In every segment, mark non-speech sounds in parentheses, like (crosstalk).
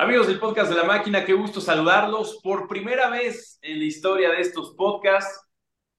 Amigos del podcast de la máquina, qué gusto saludarlos por primera vez en la historia de estos podcasts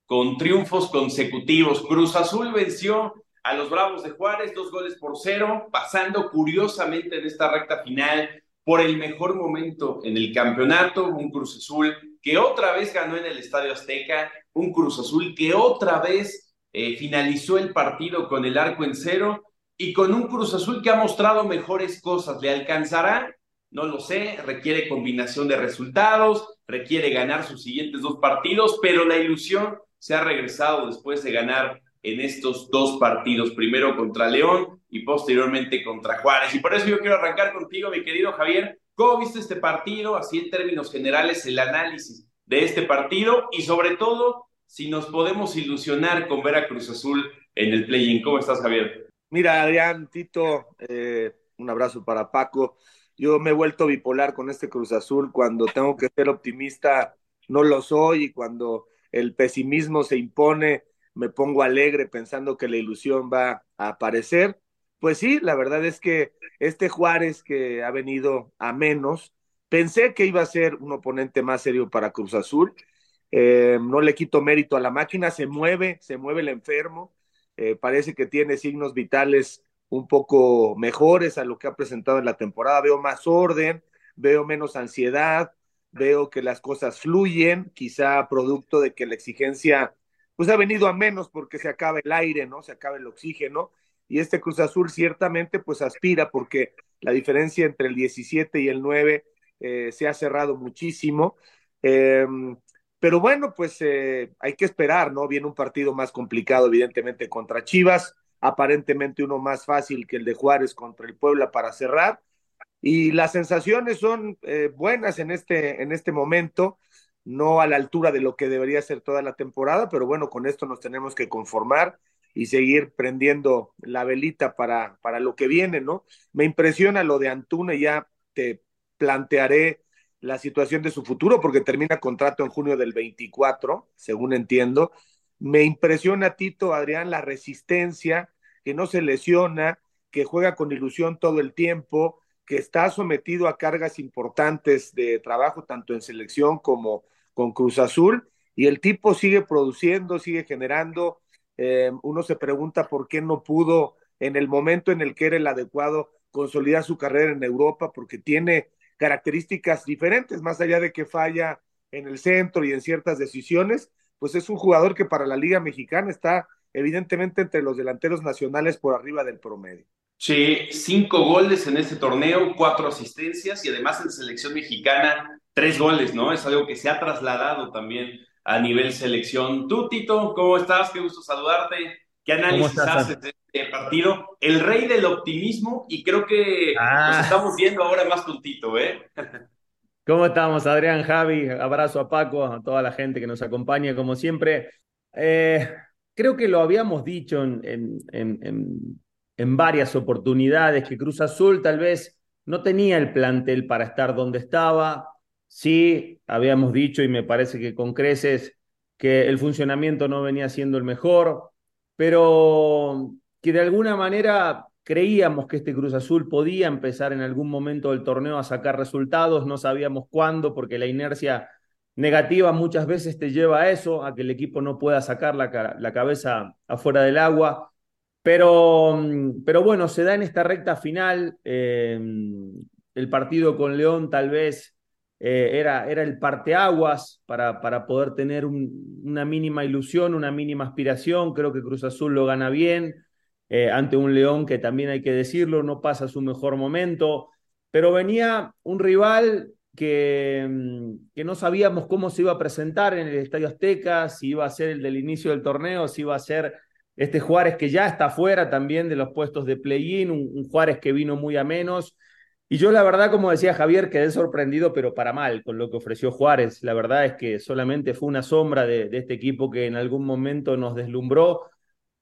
con triunfos consecutivos. Cruz Azul venció a los Bravos de Juárez, dos goles por cero, pasando curiosamente en esta recta final por el mejor momento en el campeonato, un Cruz Azul que otra vez ganó en el Estadio Azteca, un Cruz Azul que otra vez eh, finalizó el partido con el arco en cero y con un Cruz Azul que ha mostrado mejores cosas. ¿Le alcanzará? No lo sé, requiere combinación de resultados, requiere ganar sus siguientes dos partidos, pero la ilusión se ha regresado después de ganar en estos dos partidos, primero contra León y posteriormente contra Juárez. Y por eso yo quiero arrancar contigo, mi querido Javier, ¿cómo viste este partido? Así en términos generales, el análisis de este partido y sobre todo, si nos podemos ilusionar con ver a Cruz Azul en el play-in. ¿Cómo estás, Javier? Mira, Adrián, Tito, eh, un abrazo para Paco. Yo me he vuelto bipolar con este Cruz Azul. Cuando tengo que ser optimista, no lo soy. Y cuando el pesimismo se impone, me pongo alegre pensando que la ilusión va a aparecer. Pues sí, la verdad es que este Juárez que ha venido a menos, pensé que iba a ser un oponente más serio para Cruz Azul. Eh, no le quito mérito a la máquina, se mueve, se mueve el enfermo. Eh, parece que tiene signos vitales un poco mejores a lo que ha presentado en la temporada. Veo más orden, veo menos ansiedad, veo que las cosas fluyen, quizá producto de que la exigencia pues ha venido a menos porque se acaba el aire, ¿no? Se acaba el oxígeno y este Cruz Azul ciertamente pues aspira porque la diferencia entre el 17 y el 9 eh, se ha cerrado muchísimo. Em, pero bueno, pues eh, hay que esperar, ¿no? Viene un partido más complicado, evidentemente, contra Chivas aparentemente uno más fácil que el de Juárez contra el Puebla para cerrar. Y las sensaciones son eh, buenas en este, en este momento, no a la altura de lo que debería ser toda la temporada, pero bueno, con esto nos tenemos que conformar y seguir prendiendo la velita para, para lo que viene, ¿no? Me impresiona lo de Antuna, ya te plantearé la situación de su futuro, porque termina contrato en junio del 24, según entiendo, me impresiona, Tito, Adrián, la resistencia, que no se lesiona, que juega con ilusión todo el tiempo, que está sometido a cargas importantes de trabajo, tanto en selección como con Cruz Azul, y el tipo sigue produciendo, sigue generando. Eh, uno se pregunta por qué no pudo en el momento en el que era el adecuado consolidar su carrera en Europa, porque tiene características diferentes, más allá de que falla en el centro y en ciertas decisiones, pues es un jugador que para la Liga Mexicana está evidentemente entre los delanteros nacionales por arriba del promedio. Sí, cinco goles en este torneo, cuatro asistencias y además en selección mexicana, tres goles, ¿no? Es algo que se ha trasladado también a nivel selección. Tú, Tito, ¿cómo estás? Qué gusto saludarte. ¿Qué análisis haces de este partido? El rey del optimismo y creo que ah. nos estamos viendo ahora más con Tito, ¿eh? (laughs) ¿Cómo estamos, Adrián, Javi? Abrazo a Paco, a toda la gente que nos acompaña, como siempre. Eh, creo que lo habíamos dicho en, en, varias oportunidades, que Cruz Azul tal vez no tenía el plantel para estar donde estaba. Sí, habíamos dicho, y me parece que con creces, que el funcionamiento no venía siendo el mejor, pero que de alguna manera Creíamos que este Cruz Azul podía empezar en algún momento del torneo a sacar resultados, no sabíamos cuándo, porque la inercia negativa muchas veces te lleva a eso, a que el equipo no pueda sacar la, la cabeza afuera del agua. Pero, mm, pero bueno, se da en esta recta final. Em, el partido con León tal vez eh, era, era el parteaguas para, para poder tener una mínima ilusión, una mínima aspiración. Creo que Cruz Azul lo gana bien. Eh, ante un León que también hay que decirlo, no pasa su mejor momento, pero venía un rival que, mm, que, no sabíamos cómo se iba a presentar en el Estadio Azteca, si iba a ser el del inicio del torneo, si iba a ser este Juárez que ya está fuera también de los puestos de play-in, un, Juárez que vino muy a menos. Y yo la verdad, como decía Javier, quedé sorprendido, pero para mal con lo que ofreció Juárez. La verdad es que solamente fue una sombra de este equipo que en algún momento nos deslumbró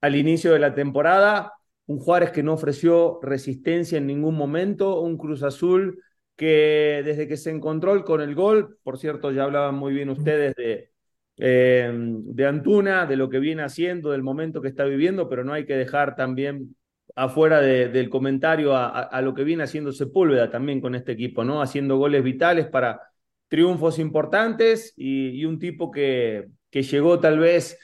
al inicio de la temporada, un Juárez que no ofreció resistencia en ningún momento, un Cruz Azul que desde que se encontró con el gol, por cierto, ya hablaban muy bien ustedes de, eh, de Antuna, de lo que viene haciendo, del momento que está viviendo, pero no hay que dejar también afuera del comentario a, lo que viene haciendo Sepúlveda también con este equipo, ¿no? Haciendo goles vitales para triunfos importantes y, un tipo que, que llegó tal vez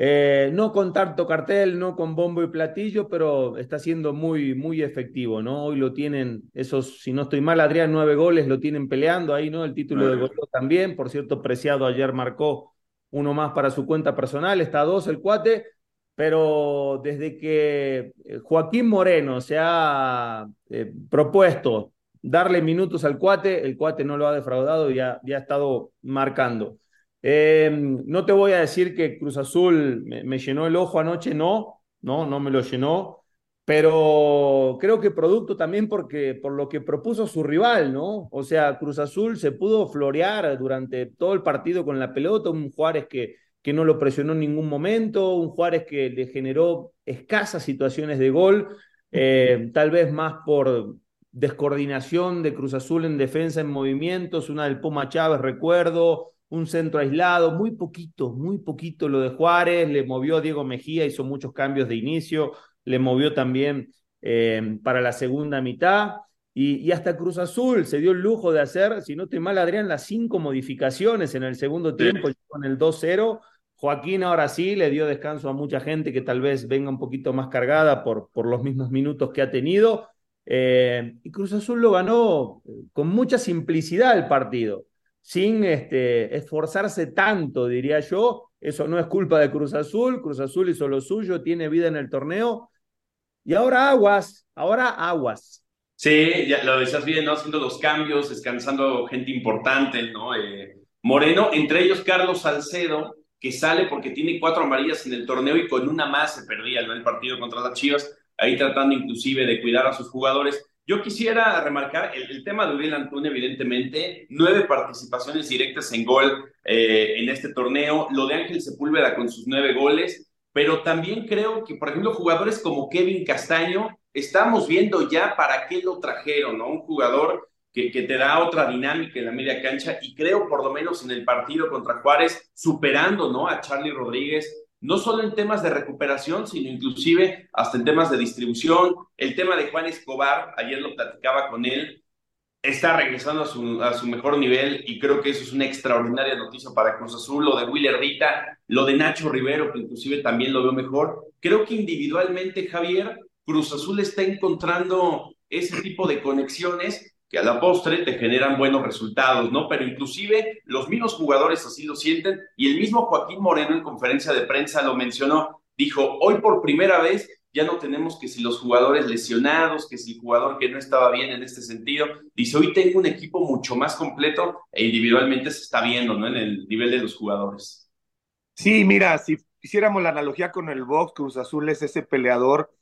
eh, no con tanto cartel, no con bombo y platillo, pero está siendo muy, muy efectivo, ¿no? Hoy lo tienen, esos, si no estoy mal, Adrián, nueve goles lo tienen peleando ahí, ¿no? El título de gol también, por cierto, Preciado ayer marcó uno más para su cuenta personal, está a dos el cuate, pero desde que eh, Joaquín Moreno se ha eh, propuesto darle minutos al cuate, el cuate no lo ha defraudado y ya ha estado marcando. Eh, no te voy a decir que Cruz Azul me, llenó el ojo anoche, no, no, no me lo llenó, pero creo que producto también porque por lo que propuso su rival, ¿no? O sea, Cruz Azul se pudo florear durante todo el partido con la pelota, un Juárez que, que no lo presionó en ningún momento, un Juárez que le generó escasas situaciones de gol, eh, tal vez más por descoordinación de Cruz Azul en defensa en movimientos, una del Puma Chávez, recuerdo, un centro aislado, muy poquito, muy poquito lo de Juárez, le movió a Diego Mejía, hizo muchos cambios de inicio, le movió también eh, para la segunda mitad. Y, hasta Cruz Azul se dio el lujo de hacer, si no estoy mal, Adrián, las cinco modificaciones en el segundo tiempo con el 2-0. Joaquín ahora sí le dio descanso a mucha gente que tal vez venga un poquito más cargada por, por los mismos minutos que ha tenido. Eh, y Cruz Azul lo ganó eh, con mucha simplicidad el partido sin este, esforzarse tanto, diría yo. Eso no es culpa de Cruz Azul, Cruz Azul hizo lo suyo, tiene vida en el torneo. Y ahora aguas, ahora aguas. Sí, ya lo decías bien, ¿no? Haciendo los cambios, descansando gente importante, ¿no? Eh, Moreno, entre ellos Carlos Salcedo, que sale porque tiene cuatro amarillas en el torneo y con una más se perdía el partido contra las Chivas, ahí tratando inclusive de cuidar a sus jugadores. Yo quisiera remarcar el, tema de Uriel Antún, evidentemente, nueve participaciones directas en gol eh, en este torneo, lo de Ángel Sepúlveda con sus nueve goles, pero también creo que, por ejemplo, jugadores como Kevin Castaño, estamos viendo ya para qué lo trajeron, ¿no? Un jugador que, que, te da otra dinámica en la media cancha y creo por lo menos en el partido contra Juárez, superando, ¿no? A Charlie Rodríguez, no solo en temas de recuperación, sino inclusive hasta en temas de distribución. El tema de Juan Escobar, ayer lo platicaba con él, está regresando a su, a su mejor nivel y creo que eso es una extraordinaria noticia para Cruz Azul. Lo de Willer Rita, lo de Nacho Rivero, que inclusive también lo veo mejor. Creo que individualmente, Javier, Cruz Azul está encontrando ese tipo de conexiones que a la postre te generan buenos resultados, ¿no? Pero inclusive los mismos jugadores así lo sienten y el mismo Joaquín Moreno en conferencia de prensa lo mencionó, dijo, hoy por primera vez ya no tenemos que si los jugadores lesionados, que si el jugador que no estaba bien en este sentido, dice, hoy tengo un equipo mucho más completo e individualmente se está viendo, ¿no? En el nivel de los jugadores. Sí, mira, si hiciéramos la analogía con el box, Cruz Azul es ese peleador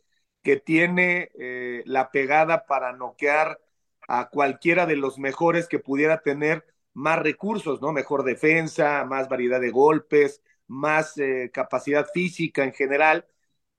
que tiene eh, la pegada para noquear a cualquiera de los mejores que pudiera tener más recursos, ¿no? Mejor defensa, más variedad de golpes, más eh, capacidad física en general.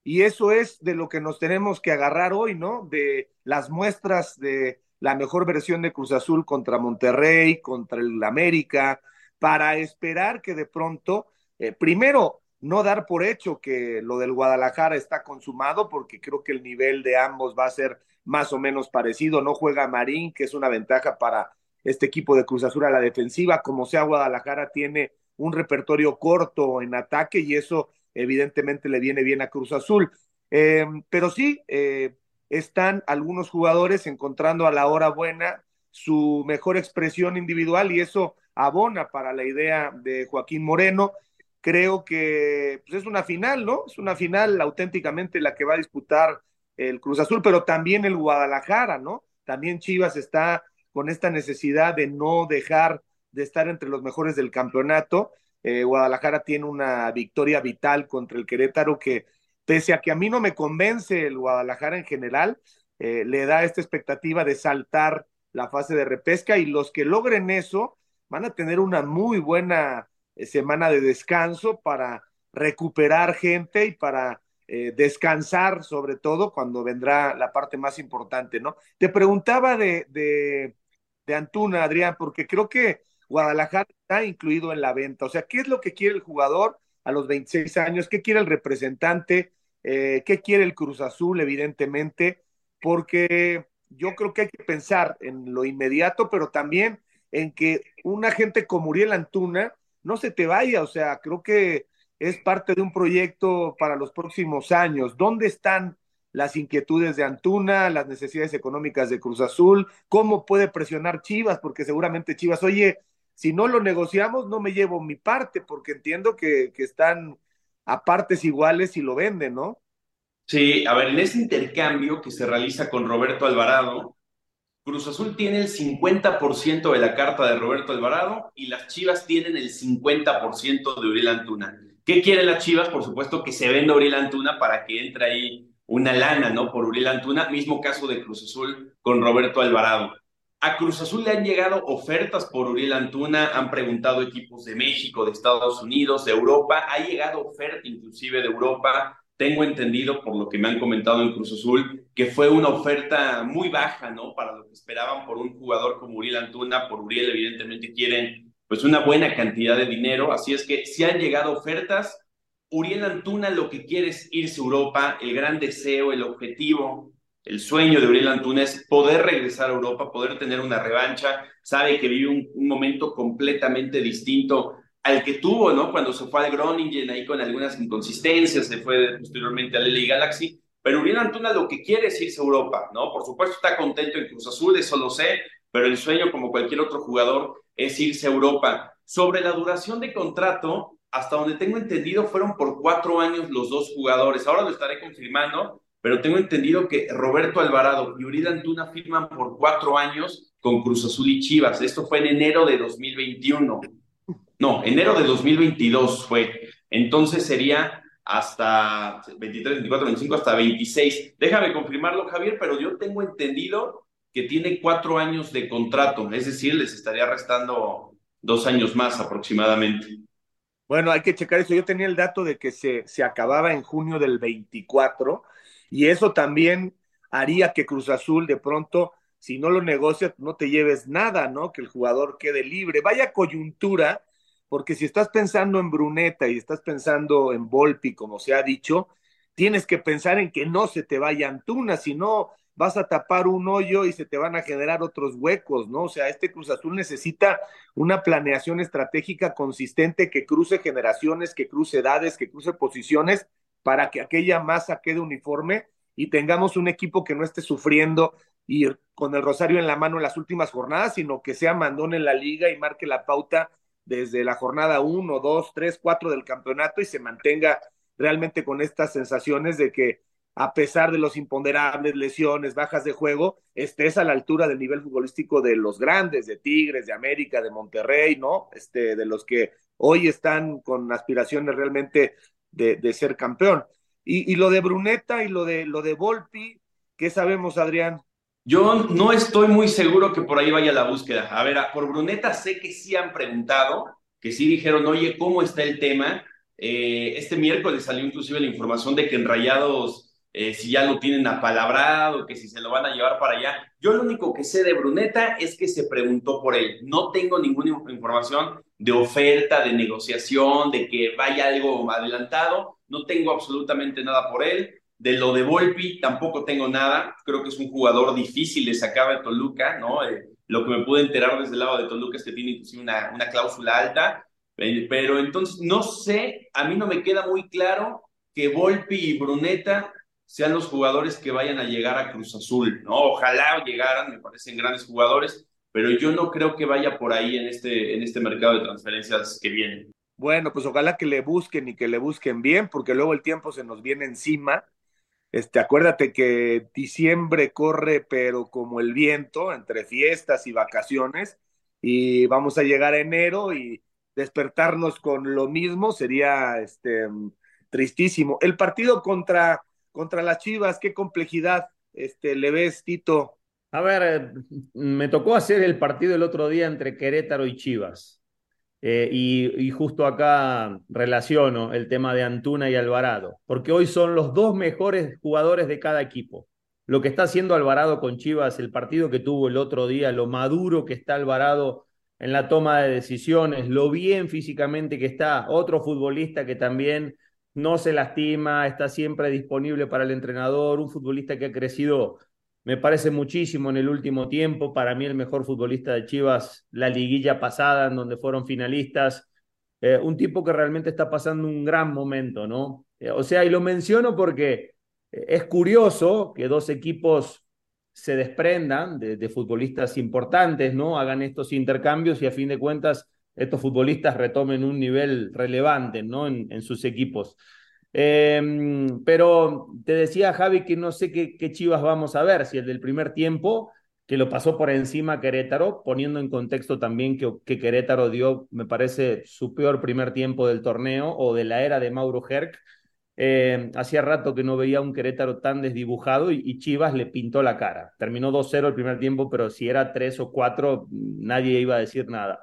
Y eso es de lo que nos tenemos que agarrar hoy, ¿no? De las muestras de la mejor versión de Cruz Azul contra Monterrey, contra el América, para esperar que de pronto, eh, primero, no dar por hecho que lo del Guadalajara está consumado, porque creo que el nivel de ambos va a ser más o menos parecido. No juega Marín, que es una ventaja para este equipo de Cruz Azul a la defensiva. Como sea, Guadalajara tiene un repertorio corto en ataque y eso evidentemente le viene bien a Cruz Azul. Eh, pero sí, eh, están algunos jugadores encontrando a la hora buena su mejor expresión individual y eso abona para la idea de Joaquín Moreno. Creo que pues, es una final, ¿no? Es una final auténticamente la que va a disputar el Cruz Azul, pero también el Guadalajara, ¿no? También Chivas está con esta necesidad de no dejar de estar entre los mejores del campeonato. Eh, Guadalajara tiene una victoria vital contra el Querétaro que, pese a que a mí no me convence el Guadalajara en general, eh, le da esta expectativa de saltar la fase de repesca y los que logren eso van a tener una muy buena eh, semana de descanso para recuperar gente y para eh, descansar, sobre todo cuando vendrá la parte más importante, ¿no? Te preguntaba de, de, Antuna, Adrián, porque creo que Guadalajara está incluido en la venta. O sea, ¿qué es lo que quiere el jugador a los 26 años? ¿Qué quiere el representante? eh, qué quiere el Cruz Azul, evidentemente, porque yo creo que hay que pensar en lo inmediato, pero también en que una gente como Uriel Antuna no se te vaya, o sea, creo que es parte de un proyecto para los próximos años. ¿Dónde están las inquietudes de Antuna, las necesidades económicas de Cruz Azul? ¿Cómo puede presionar Chivas? Porque seguramente Chivas, oye, si no lo negociamos, no me llevo mi parte, porque entiendo que, que están a partes iguales y lo venden, ¿no? Sí, a ver, en ese intercambio que se realiza con Roberto Alvarado, Cruz Azul tiene el 50% de la carta de Roberto Alvarado y las Chivas tienen el 50% de Uriel Antuna. ¿Qué quieren las Chivas? Por supuesto que se venda Uriel Antuna para que entre ahí una lana, ¿no? Por Uriel Antuna, mismo caso de Cruz Azul con Roberto Alvarado. A Cruz Azul le han llegado ofertas por Uriel Antuna, han preguntado equipos de México, de Estados Unidos, de Europa, ha llegado oferta inclusive de Europa, tengo entendido por lo que me han comentado en Cruz Azul que fue una oferta muy baja, ¿no? Para lo que esperaban por un jugador como Uriel Antuna, por Uriel evidentemente quieren pues una buena cantidad de dinero, así es que si han llegado ofertas, Uriel Antuna lo que quiere es irse a Europa, el gran deseo, el objetivo, el sueño de Uriel Antuna es poder regresar a Europa, poder tener una revancha, sabe que vive un, momento completamente distinto al que tuvo, ¿no? Cuando se fue al Groningen ahí con algunas inconsistencias, se fue posteriormente al LA Galaxy, pero Uriel Antuna lo que quiere es irse a Europa, ¿no? Por supuesto está contento en Cruz Azul, eso lo sé, pero el sueño, como cualquier otro jugador, es irse a Europa. Sobre la duración de contrato, hasta donde tengo entendido, fueron por cuatro años los dos jugadores. Ahora lo estaré confirmando, pero tengo entendido que Roberto Alvarado y Uriel Antuna firman por cuatro años con Cruz Azul y Chivas. Esto fue en enero de 2021. No, enero de 2022 fue. Entonces sería hasta 23, 24, 25, hasta 26. Déjame confirmarlo, Javier, pero yo tengo entendido que tiene cuatro años de contrato, es decir, les estaría restando dos años más aproximadamente. Bueno, hay que checar eso. Yo tenía el dato de que se, se acababa en junio del 24 y eso también haría que Cruz Azul de pronto, si no lo negocia, no te lleves nada, ¿no? Que el jugador quede libre. Vaya coyuntura porque si estás pensando en Bruneta y estás pensando en Volpi, como se ha dicho, tienes que pensar en que no se te vaya Antuna, si no vas a tapar un hoyo y se te van a generar otros huecos, ¿no? O sea, este Cruz Azul necesita una planeación estratégica consistente que cruce generaciones, que cruce edades, que cruce posiciones, para que aquella masa quede uniforme y tengamos un equipo que no esté sufriendo y con el rosario en la mano en las últimas jornadas, sino que sea mandón en la liga y marque la pauta desde la jornada 1, 2, 3, 4 del campeonato y se mantenga realmente con estas sensaciones de que a pesar de los imponderables, lesiones, bajas de juego, estés a la altura del nivel futbolístico de los grandes, de Tigres, de América, de Monterrey, ¿no? Este, de los que hoy están con aspiraciones realmente de, ser campeón. Y, y, lo de Bruneta y lo de, lo de Volpi, ¿qué sabemos, Adrián? Yo no estoy muy seguro que por ahí vaya la búsqueda. A ver, por Bruneta sé que sí han preguntado, que sí dijeron, oye, ¿cómo está el tema? Eh, este miércoles salió inclusive la información de que en Rayados, eh, si ya lo tienen apalabrado, que si se lo van a llevar para allá. Yo lo único que sé de Bruneta es que se preguntó por él. No tengo ninguna información de oferta, de negociación, de que vaya algo adelantado. No tengo absolutamente nada por él. De lo de Volpi tampoco tengo nada. Creo que es un jugador difícil de sacar de Toluca, ¿no? Eh, lo que me pude enterar desde el lado de Toluca es que tiene inclusive una, una cláusula alta. Eh, pero entonces, no sé, a mí no me queda muy claro que Volpi y Bruneta sean los jugadores que vayan a llegar a Cruz Azul, ¿no? Ojalá llegaran, me parecen grandes jugadores, pero yo no creo que vaya por ahí en este, en este mercado de transferencias que viene. Bueno, pues ojalá que le busquen y que le busquen bien, porque luego el tiempo se nos viene encima este, acuérdate que diciembre corre, pero como el viento, entre fiestas y vacaciones, y vamos a llegar a enero y despertarnos con lo mismo sería este, tristísimo. El partido contra, contra las Chivas, qué complejidad este, le ves, Tito. A ver, me tocó hacer el partido el otro día entre Querétaro y Chivas. Eh, y, justo acá relaciono el tema de Antuna y Alvarado, porque hoy son los dos mejores jugadores de cada equipo. Lo que está haciendo Alvarado con Chivas, el partido que tuvo el otro día, lo maduro que está Alvarado en la toma de decisiones, lo bien físicamente que está, otro futbolista que también no se lastima, está siempre disponible para el entrenador, un futbolista que ha crecido, me parece muchísimo en el último tiempo, para mí el mejor futbolista de Chivas, la liguilla pasada en donde fueron finalistas, eh, un tipo que realmente está pasando un gran momento, ¿no? Eh, o sea, y lo menciono porque es curioso que dos equipos se desprendan de, de, futbolistas importantes, ¿no? Hagan estos intercambios y a fin de cuentas estos futbolistas retomen un nivel relevante ¿no? en, sus equipos. Eh, pero te decía, Javi, que no sé qué, Chivas vamos a ver, si el del primer tiempo, que lo pasó por encima Querétaro, poniendo en contexto también que, que Querétaro dio, me parece, su peor primer tiempo del torneo o de la era de Mauro Herc. Eh, hacía rato que no veía un Querétaro tan desdibujado y, y Chivas le pintó la cara. Terminó 2-0 el primer tiempo, pero si era 3 o 4, nadie iba a decir nada.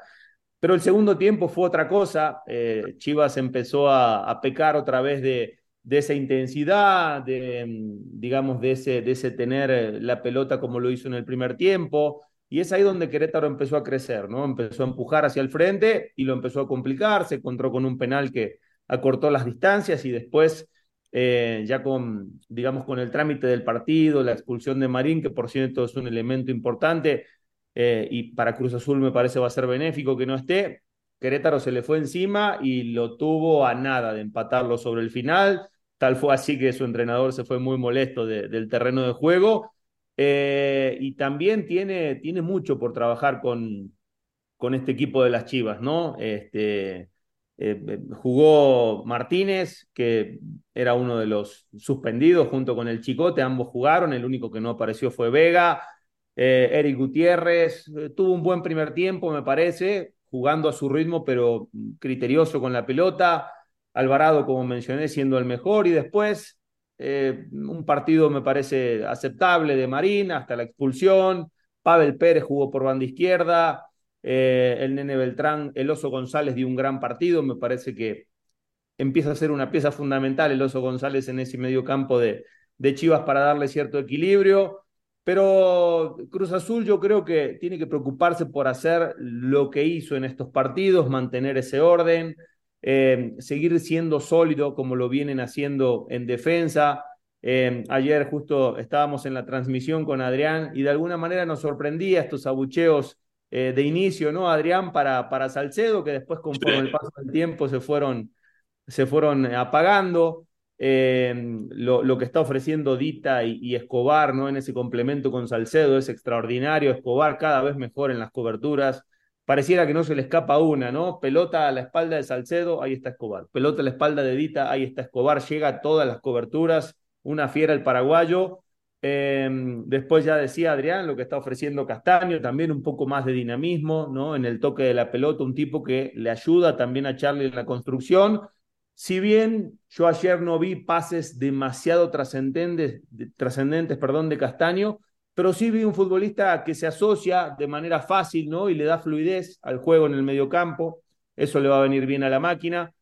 Pero el segundo tiempo fue otra cosa. Eh, Chivas empezó a, pecar otra vez de, esa intensidad, de, digamos, de ese, tener la pelota como lo hizo en el primer tiempo. Y es ahí donde Querétaro empezó a crecer, ¿no? Empezó a empujar hacia el frente y lo empezó a complicar. Se encontró con un penal que acortó las distancias y después, eh, ya con, digamos, con el trámite del partido, la expulsión de Marín, que por cierto es un elemento importante, eh, y para Cruz Azul me parece va a ser benéfico que no esté. Querétaro se le fue encima y lo tuvo a nada de empatarlo sobre el final. Tal fue así que su entrenador se fue muy molesto de, del terreno de juego. Eh, y también tiene, tiene mucho por trabajar con, con este equipo de las Chivas, ¿no? Este, eh, jugó Martínez, que era uno de los suspendidos junto con el Chicote, ambos jugaron, el único que no apareció fue Vega. Eh, Eric Gutiérrez eh, tuvo un buen primer tiempo, me parece, jugando a su ritmo, pero criterioso con la pelota. Alvarado, como mencioné, siendo el mejor. Y después, eh, un partido me parece aceptable de Marín hasta la expulsión. Pavel Pérez jugó por banda izquierda. El Nene Beltrán, el Oso González dio un gran partido. Me parece que empieza a ser una pieza fundamental el Oso González en ese medio campo de, de Chivas para darle cierto equilibrio. Pero Cruz Azul yo creo que tiene que preocuparse por hacer lo que hizo en estos partidos, mantener ese orden, eh, seguir siendo sólido como lo vienen haciendo en defensa. Eh, ayer justo estábamos en la transmisión con Adrián y de alguna manera nos sorprendía estos abucheos eh, de inicio, ¿no, Adrián? Para, para Salcedo, que después conforme el paso del tiempo se fueron, se fueron apagando eh, lo, que está ofreciendo Dita y, Escobar, ¿no? En ese complemento con Salcedo es extraordinario. Escobar cada vez mejor en las coberturas. Pareciera que no se le escapa una, ¿no? Pelota a la espalda de Salcedo, ahí está Escobar. Pelota a la espalda de Dita, ahí está Escobar. Llega a todas las coberturas. Una fiera el paraguayo. Eh, después ya decía Adrián lo que está ofreciendo Castaño, también un poco más de dinamismo, ¿no? En el toque de la pelota, un tipo que le ayuda también a Charlie en la construcción si bien yo ayer no vi pases demasiado trascendentes, trascendentes perdón, de Castaño, pero sí vi un futbolista que se asocia de manera fácil ¿no? y le da fluidez al juego en el mediocampo. Eso le va a venir bien a la máquina.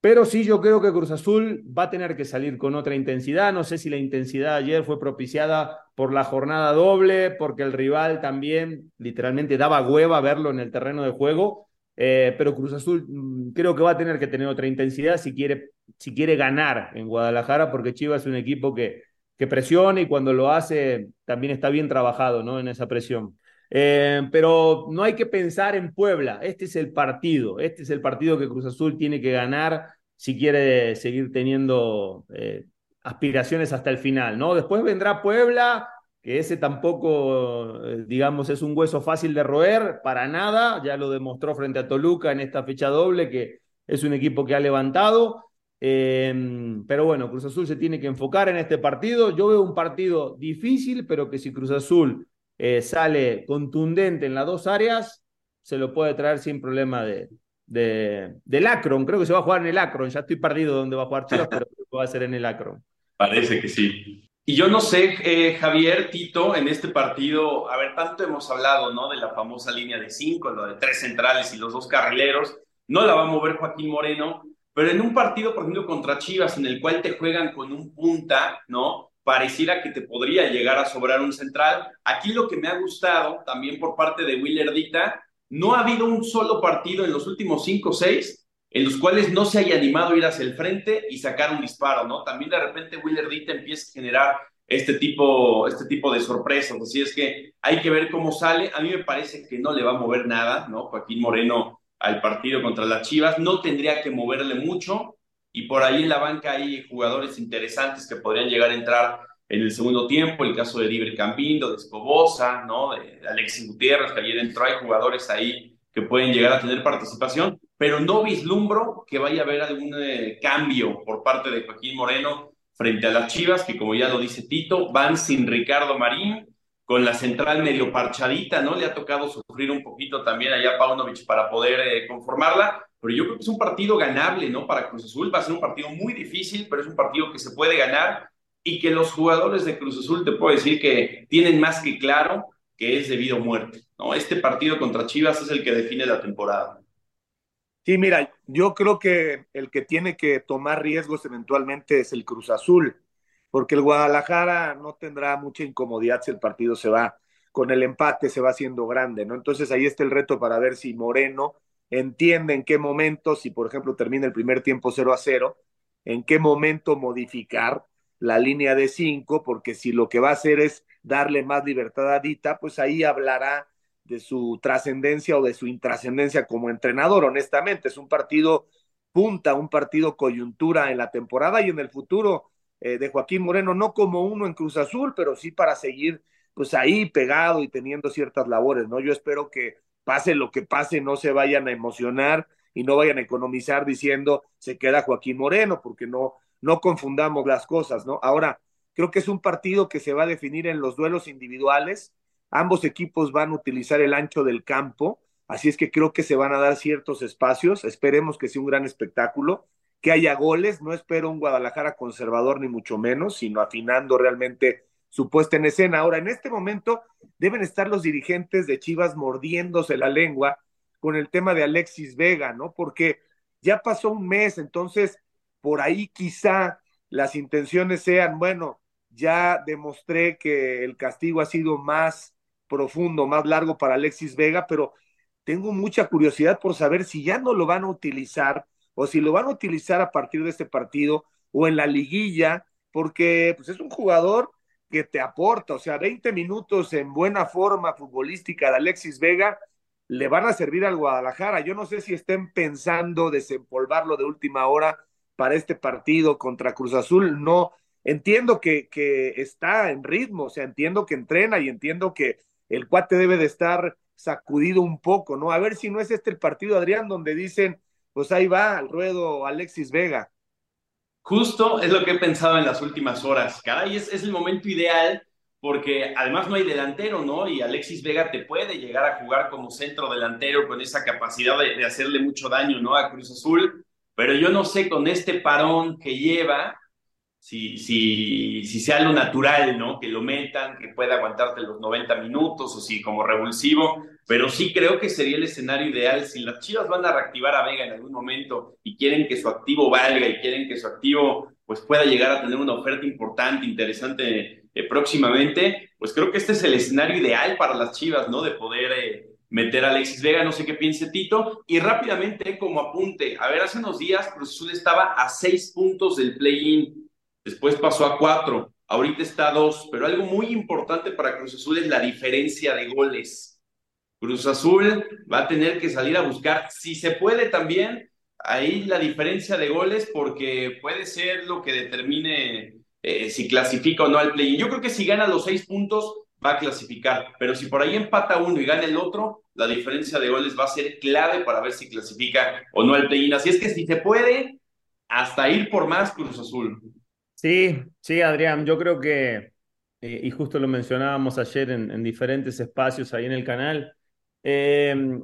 Pero sí, yo creo que Cruz Azul va a tener que salir con otra intensidad. No sé si la intensidad ayer fue propiciada por la jornada doble, porque el rival también literalmente daba hueva verlo en el terreno de juego eh, pero Cruz Azul mm, creo que va a tener que tener otra intensidad si quiere, si quiere ganar en Guadalajara, porque Chivas es un equipo que, que presiona y cuando lo hace también está bien trabajado ¿no? en esa presión. Eh, pero no hay que pensar en Puebla, este es el partido, este es el partido que Cruz Azul tiene que ganar si quiere seguir teniendo eh, aspiraciones hasta el final, ¿no? Después vendrá Puebla, que ese tampoco, eh, digamos, es un hueso fácil de roer, para nada, ya lo demostró frente a Toluca en esta fecha doble, que es un equipo que ha levantado, eh, pero bueno, Cruz Azul se tiene que enfocar en este partido, yo veo un partido difícil, pero que si Cruz Azul eh, sale contundente en las dos áreas, se lo puede traer sin problema de, de, del Akron, creo que se va a jugar en el Akron, ya estoy perdido dónde va a jugar Chivas, (laughs) pero creo que va a ser en el Akron. Parece que sí. Y yo no sé, eh, Javier, Tito, en este partido, a ver, tanto hemos hablado, ¿no? De la famosa línea de cinco, lo de tres centrales y los dos carrileros. No la va a mover Joaquín Moreno, pero en un partido, por ejemplo, contra Chivas, en el cual te juegan con un punta, ¿no? Pareciera que te podría llegar a sobrar un central. Aquí lo que me ha gustado, también por parte de Willer Dita, no ha habido un solo partido en los últimos cinco o seis en los cuales no se haya animado a ir hacia el frente y sacar un disparo, ¿no? También de repente Willer Dita empieza a generar este tipo, este tipo de sorpresas, así es que hay que ver cómo sale. A mí me parece que no le va a mover nada, ¿no? Joaquín Moreno al partido contra las Chivas, no tendría que moverle mucho y por ahí en la banca hay jugadores interesantes que podrían llegar a entrar en el segundo tiempo, el caso de Libre Cambindo, de Escobosa, ¿no? De Alexis Gutiérrez, que ayer entró, hay jugadores ahí que pueden llegar a tener participación, pero no vislumbro que vaya a haber algún eh, cambio por parte de Joaquín Moreno frente a las Chivas, que como ya lo dice Tito, van sin Ricardo Marín, con la central medio parchadita, ¿no? Le ha tocado sufrir un poquito también allá a Paunovic para poder eh, conformarla, pero yo creo que es un partido ganable, ¿no? Para Cruz Azul va a ser un partido muy difícil, pero es un partido que se puede ganar y que los jugadores de Cruz Azul te puedo decir que tienen más que claro que es debido a muerte, ¿no? Este partido contra Chivas es el que define la temporada. Sí, mira, yo creo que el que tiene que tomar riesgos eventualmente es el Cruz Azul, porque el Guadalajara no tendrá mucha incomodidad si el partido se va con el empate, se va haciendo grande, ¿no? Entonces ahí está el reto para ver si Moreno entiende en qué momento, si por ejemplo termina el primer tiempo 0 a 0, en qué momento modificar la línea de 5, porque si lo que va a hacer es darle más libertad a Dita, pues ahí hablará de su trascendencia o de su intrascendencia como entrenador, honestamente. Es un partido punta, un partido coyuntura en la temporada y en el futuro eh, de Joaquín Moreno, no como uno en Cruz Azul, pero sí para seguir pues ahí pegado y teniendo ciertas labores, ¿no? Yo espero que pase lo que pase, no se vayan a emocionar y no vayan a economizar diciendo se queda Joaquín Moreno, porque no, no confundamos las cosas, ¿no? Ahora, creo que es un partido que se va a definir en los duelos individuales. Ambos equipos van a utilizar el ancho del campo, así es que creo que se van a dar ciertos espacios. Esperemos que sea un gran espectáculo, que haya goles. No espero un Guadalajara conservador ni mucho menos, sino afinando realmente su puesta en escena. Ahora, en este momento deben estar los dirigentes de Chivas mordiéndose la lengua con el tema de Alexis Vega, ¿no? Porque ya pasó un mes, entonces por ahí quizá las intenciones sean, bueno, ya demostré que el castigo ha sido más profundo, más largo para Alexis Vega, pero tengo mucha curiosidad por saber si ya no lo van a utilizar o si lo van a utilizar a partir de este partido o en la liguilla, porque pues es un jugador que te aporta, o sea, 20 minutos en buena forma futbolística de Alexis Vega le van a servir al Guadalajara. Yo no sé si estén pensando desempolvarlo de última hora para este partido contra Cruz Azul. No, entiendo que, que está en ritmo, o sea, entiendo que entrena y entiendo que el cuate debe de estar sacudido un poco, ¿no? A ver si no es este el partido, Adrián, donde dicen, pues ahí va al ruedo Alexis Vega. Justo es lo que he pensado en las últimas horas. Caray, es, es el momento ideal porque además no hay delantero, ¿no? Y Alexis Vega te puede llegar a jugar como centro delantero con esa capacidad de, de, hacerle mucho daño, ¿no? A Cruz Azul. Pero yo no sé con este parón que lleva, si, si, si sea lo natural, ¿no? Que lo metan, que pueda aguantarte los 90 minutos o si como revulsivo, pero sí creo que sería el escenario ideal. Si las Chivas van a reactivar a Vega en algún momento y quieren que su activo valga y quieren que su activo pues pueda llegar a tener una oferta importante, interesante eh, próximamente, pues creo que este es el escenario ideal para las Chivas, ¿no? De poder eh, meter a Alexis Vega, no sé qué piense Tito. Y rápidamente, como apunte, a ver, hace unos días Cruz Azul estaba a seis puntos del play-in después pasó a cuatro, ahorita está a dos, pero algo muy importante para Cruz Azul es la diferencia de goles. Cruz Azul va a tener que salir a buscar, si se puede también, ahí la diferencia de goles, porque puede ser lo que determine eh, si clasifica o no al play-in. Yo creo que si gana los seis puntos, va a clasificar, pero si por ahí empata uno y gana el otro, la diferencia de goles va a ser clave para ver si clasifica o no al play-in. Así es que si se puede, hasta ir por más Cruz Azul. Sí, sí, Adrián, yo creo que, eh, y justo lo mencionábamos ayer en, en, diferentes espacios ahí en el canal, eh,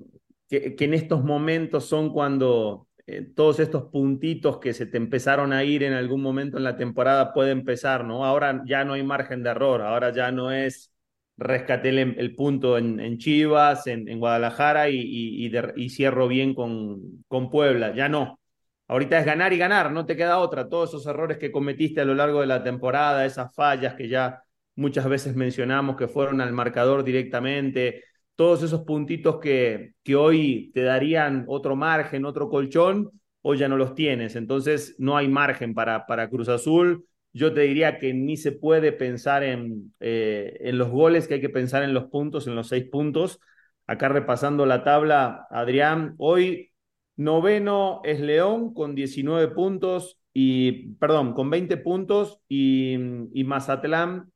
que, en estos momentos son cuando eh, todos estos puntitos que se te empezaron a ir en algún momento en la temporada pueden empezar, ¿no? Ahora ya no hay margen de error, ahora ya no es rescaté el, el punto en, Chivas, en, Guadalajara y, y, cierro bien con, con Puebla, ya no. Ahorita es ganar y ganar, no te queda otra. Todos esos errores que cometiste a lo largo de la temporada, esas fallas que ya muchas veces mencionamos que fueron al marcador directamente, todos esos puntitos que, que hoy te darían otro margen, otro colchón, hoy ya no los tienes, entonces no hay margen para, para Cruz Azul. Yo te diría que ni se puede pensar en, eh, en los goles, que hay que pensar en los puntos, en los seis puntos. Acá repasando la tabla, Adrián, hoy noveno es León con 19 puntos y, perdón, con 20 puntos y, Mazatlán,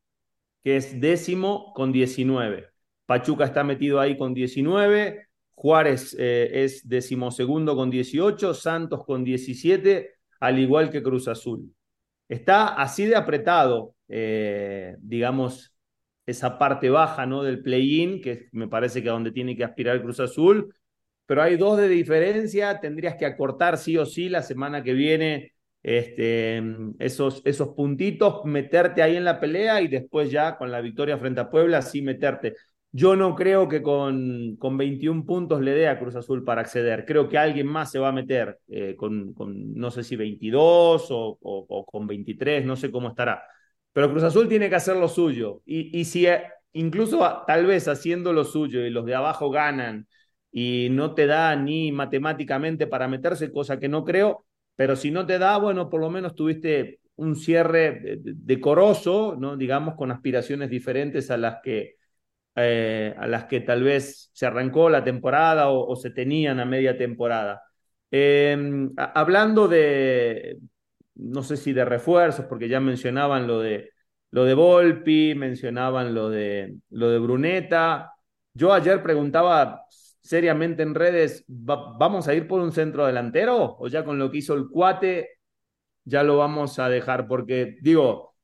que es décimo con 19. Pachuca está metido ahí con 19, Juárez eh, es decimosegundo con 18, Santos con 17, al igual que Cruz Azul. Está así de apretado, eh, digamos, esa parte baja ¿no? del play-in, que me parece que es donde tiene que aspirar Cruz Azul, pero hay dos de diferencia, tendrías que acortar sí o sí la semana que viene este, esos, esos puntitos, meterte ahí en la pelea y después ya con la victoria frente a Puebla, sí meterte. Yo no creo que con, con 21 puntos le dé a Cruz Azul para acceder. Creo que alguien más se va a meter eh, con, con, no sé si 22 o, o, o, con 23, no sé cómo estará. Pero Cruz Azul tiene que hacer lo suyo. Y, y si eh, incluso tal vez haciendo lo suyo y los de abajo ganan y no te da ni matemáticamente para meterse, cosa que no creo, pero si no te da, bueno, por lo menos tuviste un cierre decoroso, ¿no? digamos, con aspiraciones diferentes a las que eh, a las que tal vez se arrancó la temporada o, se tenían a media temporada. Eh, hablando de, no sé si de refuerzos, porque ya mencionaban lo de, lo de Volpi, mencionaban lo de, lo de Bruneta. Yo ayer preguntaba seriamente en redes, ¿vamos a ir por un centro delantero? ¿O ya con lo que hizo el cuate ya lo vamos a dejar? Porque digo,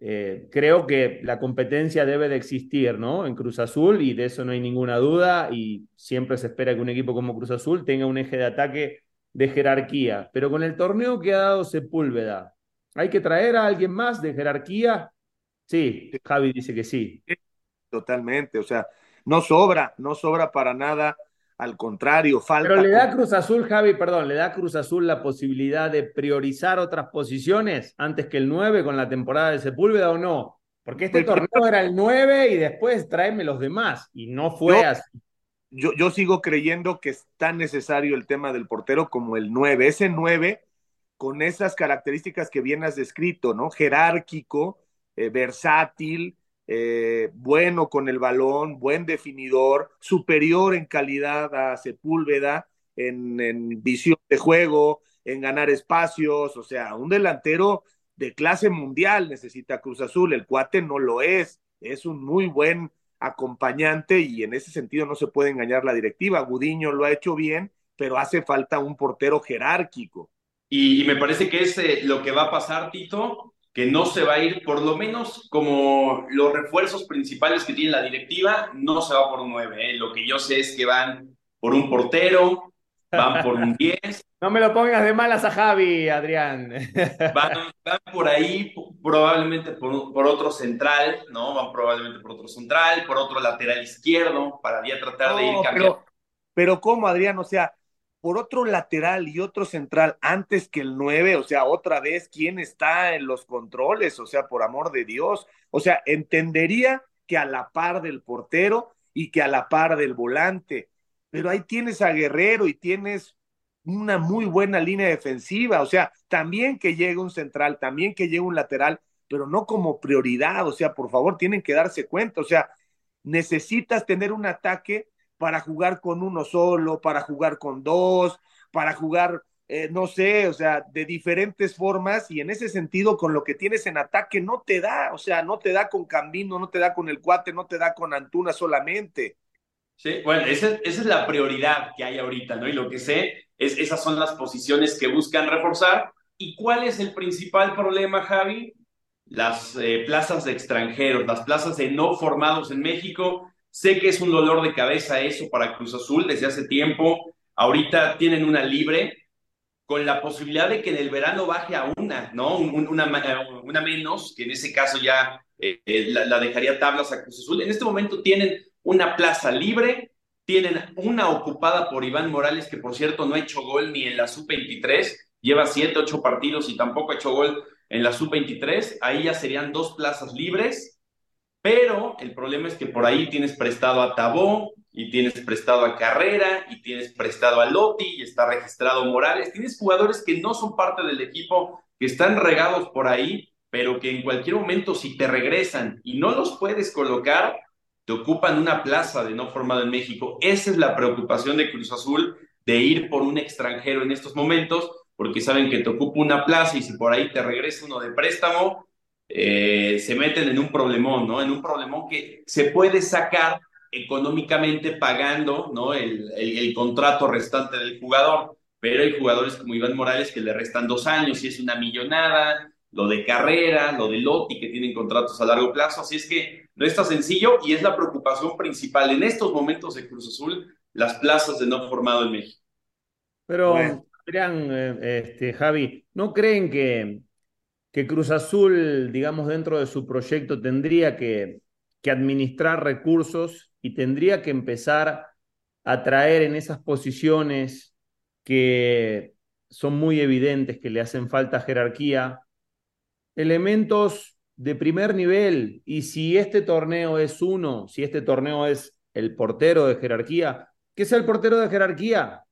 eh, creo que la competencia debe de existir, ¿no? En Cruz Azul y de eso no hay ninguna duda y siempre se espera que un equipo como Cruz Azul tenga un eje de ataque de jerarquía. Pero con el torneo que ha dado Sepúlveda, ¿hay que traer a alguien más de jerarquía? Sí, Javi dice que sí. Totalmente, o sea, no sobra, no sobra para nada al contrario, falta. Pero le da Cruz Azul, Javi, perdón, le da Cruz Azul la posibilidad de priorizar otras posiciones antes que el 9 con la temporada de Sepúlveda o no. Porque este Porque torneo era el 9 y después tráeme los demás. Y no fue yo, así. Yo, yo sigo creyendo que es tan necesario el tema del portero como el 9. Ese 9, con esas características que bien has descrito, ¿no? Jerárquico, eh, versátil, eh, bueno con el balón, buen definidor, superior en calidad a Sepúlveda, en, visión de juego, en ganar espacios, o sea, un delantero de clase mundial necesita Cruz Azul, el cuate no lo es, es un muy buen acompañante y en ese sentido no se puede engañar la directiva, Gudiño lo ha hecho bien, pero hace falta un portero jerárquico. Y, y me parece que es eh, lo que va a pasar, Tito, que no se va a ir, por lo menos como los refuerzos principales que tiene la directiva, no se va por un 9. ¿eh? Lo que yo sé es que van por un portero, van por un 10. (laughs) No me lo pongas de malas a Javi, Adrián. (laughs) Van, van por ahí, probablemente por, por, otro central, ¿no? Van probablemente por otro central, por otro lateral izquierdo, para ya tratar no, de ir cambiando. Pero, pero ¿cómo, Adrián? O sea, por otro lateral y otro central antes que el 9, o sea, otra vez, ¿quién está en los controles? O sea, por amor de Dios. O sea, entendería que a la par del portero y que a la par del volante, pero ahí tienes a Guerrero y tienes una muy buena línea defensiva, o sea, también que llegue un central, también que llegue un lateral, pero no como prioridad, o sea, por favor, tienen que darse cuenta, o sea, necesitas tener un ataque para jugar con uno solo, para jugar con dos, para jugar, eh, no sé, o sea, de diferentes formas y en ese sentido con lo que tienes en ataque no te da, o sea, no te da con Cambino, no te da con el cuate, no te da con Antuna solamente. Sí, bueno, esa, es la prioridad que hay ahorita, ¿no? Y lo que sé es esas son las posiciones que buscan reforzar. ¿Y cuál es el principal problema, Javi? Las eh, plazas de extranjeros, las plazas de no formados en México Sé que es un dolor de cabeza eso para Cruz Azul desde hace tiempo. Ahorita tienen una libre con la posibilidad de que en el verano baje a una, ¿no? Una, una menos, que en ese caso ya eh, la, la, dejaría tablas a Cruz Azul. En este momento tienen una plaza libre, tienen una ocupada por Iván Morales, que por cierto no ha hecho gol ni en la sub-23, lleva 7, 8 partidos y tampoco ha hecho gol en la sub-23. Ahí ya serían dos plazas libres Pero el problema es que por ahí tienes prestado a Tabó, y tienes prestado a Carrera, y tienes prestado a Lotti, y está registrado Morales. Tienes jugadores que no son parte del equipo, que están regados por ahí, pero que en cualquier momento si te regresan y no los puedes colocar, te ocupan una plaza de no formado en México. Esa es la preocupación de Cruz Azul de ir por un extranjero en estos momentos, porque saben que te ocupa una plaza y si por ahí te regresa uno de préstamo, eh, se meten en un problemón, ¿no? En un problemón que se puede sacar económicamente pagando, ¿no? El, el, contrato restante del jugador, pero hay jugadores como Iván Morales que le restan dos años y es una millonada, lo de carrera, lo de Lotti que tienen contratos a largo plazo, así es que no está sencillo y es la preocupación principal en estos momentos de Cruz Azul, las plazas de no formado en México. Pero, Adrián, eh, este, Javi, ¿no creen que, que Cruz Azul, digamos, dentro de su proyecto tendría que, administrar recursos y tendría que empezar a traer en esas posiciones que son muy evidentes que le hacen falta jerarquía, elementos de primer nivel. Y si este torneo es uno, si este torneo es el portero de jerarquía, que sea el portero de jerarquía.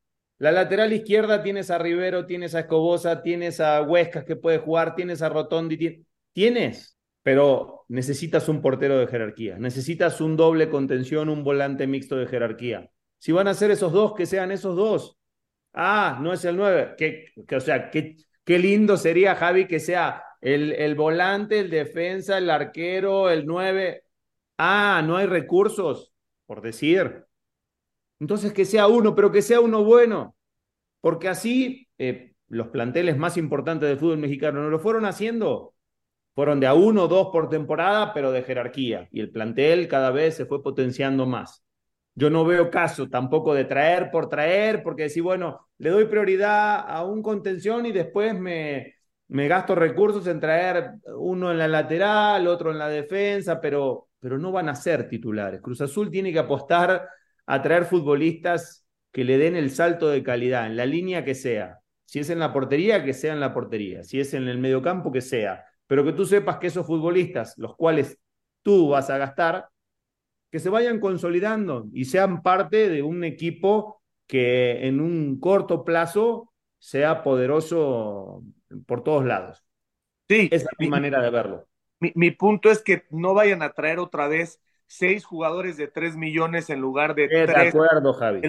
La lateral izquierda tienes a Rivero, tienes a Escobosa, tienes a Huescas que puede jugar, tienes a Rotondi, tienes, pero necesitas un portero de jerarquía, necesitas un doble contención, un volante mixto de jerarquía. Si van a ser esos dos, que sean esos dos. Ah, no es el nueve. Que, o sea, qué, qué lindo sería, Javi, que sea el, el volante, el defensa, el arquero, el 9. Ah, no hay recursos, por decir. Entonces que sea uno, pero que sea uno bueno. Porque así eh, los planteles más importantes del fútbol mexicano no lo fueron haciendo. Fueron de a uno o dos por temporada, pero de jerarquía. Y el plantel cada vez se fue potenciando más. Yo no veo caso tampoco de traer por traer, porque decir, bueno, le doy prioridad a un contención y después me, me gasto recursos en traer uno en la lateral, otro en la defensa, pero, pero no van a ser titulares. Cruz Azul tiene que apostar a traer futbolistas que le den el salto de calidad, en la línea que sea. Si es en la portería, que sea en la portería. Si es en el mediocampo, que sea. Pero que tú sepas que esos futbolistas, los cuales tú vas a gastar, que se vayan consolidando y sean parte de un equipo que en un corto plazo sea poderoso por todos lados. Sí. Esa es mi, manera de verlo. Mi, punto es que no vayan a traer otra vez seis jugadores de tres millones en lugar de tres. De acuerdo, Javi.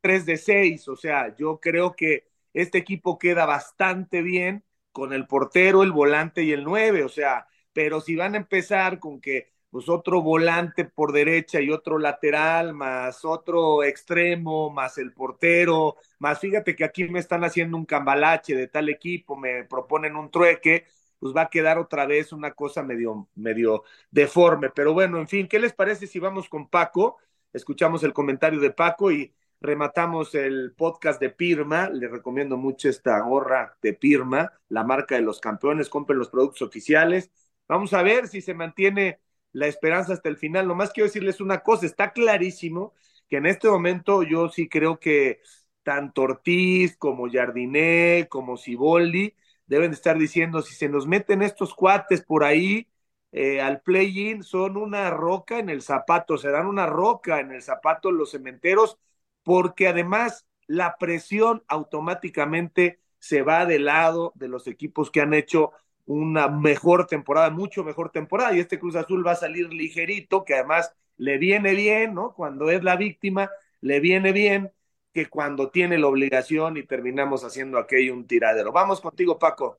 Tres de seis. O sea, yo creo que este equipo queda bastante bien con el portero, el volante y el nueve. O sea, pero si van a empezar con que pues otro volante por derecha y otro lateral, más otro extremo, más el portero, más fíjate que aquí me están haciendo un cambalache de tal equipo, me proponen un trueque, pues va a quedar otra vez una cosa medio, medio deforme. Pero bueno, en fin, ¿qué les parece si vamos con Paco? Escuchamos el comentario de Paco y rematamos el podcast de Pirma. Les recomiendo mucho esta gorra de Pirma, la marca de los campeones. Compren los productos oficiales. Vamos a ver si se mantiene la esperanza hasta el final. Nomás quiero decirles una cosa, está clarísimo que en este momento yo sí creo que tanto Ortiz como Jardiné, como Siboldi, deben estar diciendo, si se nos meten estos cuates por ahí eh, al play-in, son una roca en el zapato, serán una roca en el zapato los cementeros, porque además la presión automáticamente se va del lado de los equipos que han hecho una mejor temporada, mucho mejor temporada, y este Cruz Azul va a salir ligerito, que además le viene bien, ¿no? Cuando es la víctima, le viene bien que cuando tiene la obligación y terminamos haciendo aquello un tiradero. Vamos contigo, Paco.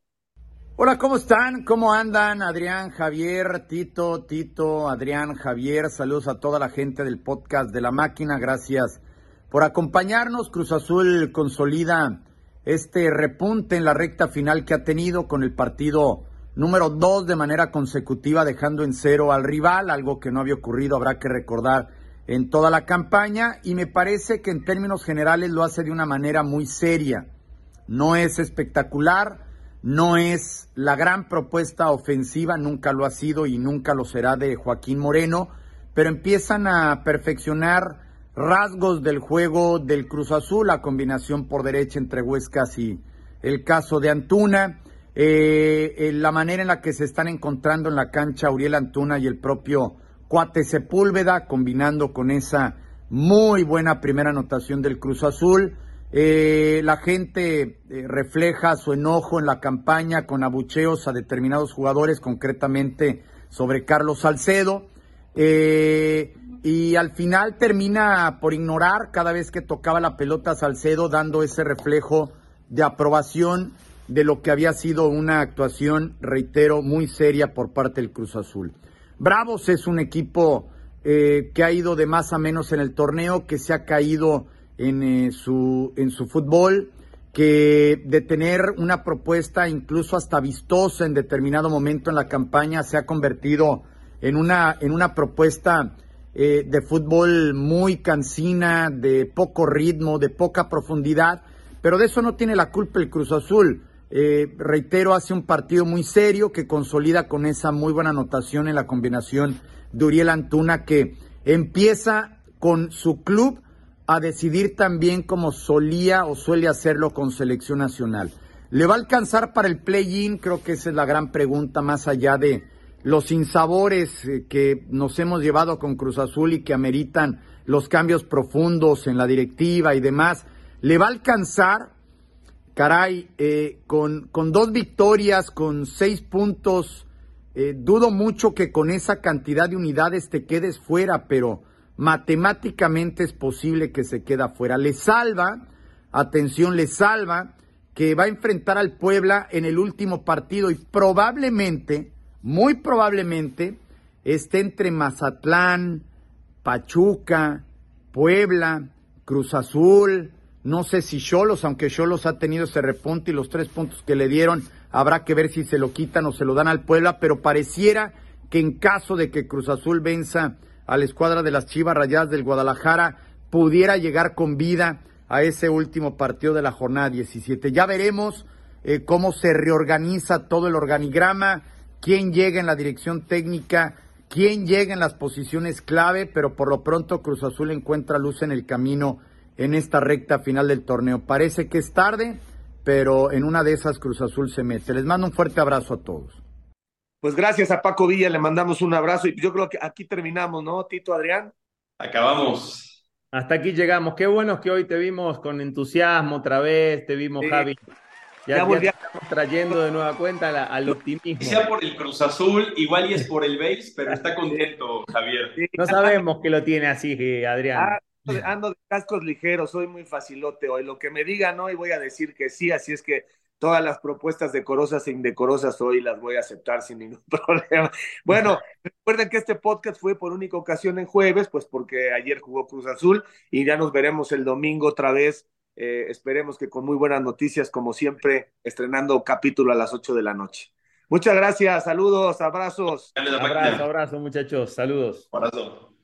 Hola, ¿cómo están? ¿Cómo andan? Adrián, Javier, Tito, Tito, Adrián, Javier, saludos a toda la gente del podcast de la máquina, gracias por acompañarnos. Cruz Azul consolida este repunte en la recta final que ha tenido con el partido número dos de manera consecutiva, dejando en cero al rival, algo que no había ocurrido, habrá que recordar en toda la campaña, y me parece que en términos generales lo hace de una manera muy seria. No es espectacular, no es la gran propuesta ofensiva, nunca lo ha sido y nunca lo será de Joaquín Moreno, pero empiezan a perfeccionar rasgos del juego del Cruz Azul, la combinación por derecha entre Huescas y el caso de Antuna, eh, la manera en la que se están encontrando en la cancha Uriel Antuna y el propio cuate Sepúlveda, combinando con esa muy buena primera anotación del Cruz Azul. Eh, la gente eh, refleja su enojo en la campaña con abucheos a determinados jugadores, concretamente sobre Carlos Salcedo. Eh, y al final termina por ignorar cada vez que tocaba la pelota Salcedo, dando ese reflejo de aprobación de lo que había sido una actuación, reitero, muy seria por parte del Cruz Azul. Bravos es un equipo eh, que ha ido de más a menos en el torneo, que se ha caído en, eh, su, en su fútbol, que de tener una propuesta incluso hasta vistosa en determinado momento en la campaña se ha convertido en una, en una propuesta eh, de fútbol muy cansina, de poco ritmo, de poca profundidad, pero de eso no tiene la culpa el Cruz Azul. Eh, reitero, hace un partido muy serio que consolida con esa muy buena anotación en la combinación de Uriel Antuna que empieza con su club a decidir también como solía o suele hacerlo con selección nacional. ¿Le va a alcanzar para el play-in? Creo que esa es la gran pregunta más allá de los insabores eh, que nos hemos llevado con Cruz Azul y que ameritan los cambios profundos en la directiva y demás, ¿le va a alcanzar? Caray, eh, con, con, dos victorias, con seis puntos, eh, dudo mucho que con esa cantidad de unidades te quedes fuera, pero matemáticamente es posible que se quede fuera. Le salva, atención, le salva que va a enfrentar al Puebla en el último partido y probablemente muy probablemente esté entre Mazatlán, Pachuca, Puebla, Cruz Azul, no sé si Cholos, aunque Cholos ha tenido ese repunte y los tres puntos que le dieron, habrá que ver si se lo quitan o se lo dan al Puebla, pero pareciera que en caso de que Cruz Azul venza a la escuadra de las Chivas Rayadas del Guadalajara, pudiera llegar con vida a ese último partido de la jornada 17. Ya veremos eh, cómo se reorganiza todo el organigrama quién llega en la dirección técnica, quién llega en las posiciones clave, pero por lo pronto Cruz Azul encuentra luz en el camino en esta recta final del torneo. Parece que es tarde, pero en una de esas Cruz Azul se mete. Les mando un fuerte abrazo a todos. Pues gracias a Paco Villa, le mandamos un abrazo y yo creo que aquí terminamos, ¿no, Tito Adrián? Acabamos. Hasta aquí llegamos. Qué bueno que hoy te vimos con entusiasmo otra vez, te vimos, Javi. Ya, ya, estamos trayendo de nueva cuenta al optimismo. Sea por el Cruz Azul, igual y es por el base, pero está contento, Javier. No sabemos que lo tiene así, Adrián. Ah, ando de cascos ligeros, soy muy facilote hoy. Lo que me digan hoy voy a decir que sí, así es que todas las propuestas decorosas e indecorosas hoy las voy a aceptar sin ningún (laughs) problema. Bueno, (laughs) recuerden que este podcast fue por única ocasión en jueves, pues porque ayer jugó Cruz Azul y ya nos veremos el domingo otra vez eh, esperemos que con muy buenas noticias, como siempre, estrenando capítulo a las 8 de la noche. Muchas gracias, saludos, abrazos. Abrazo, abrazo, muchachos, saludos. Abrazo.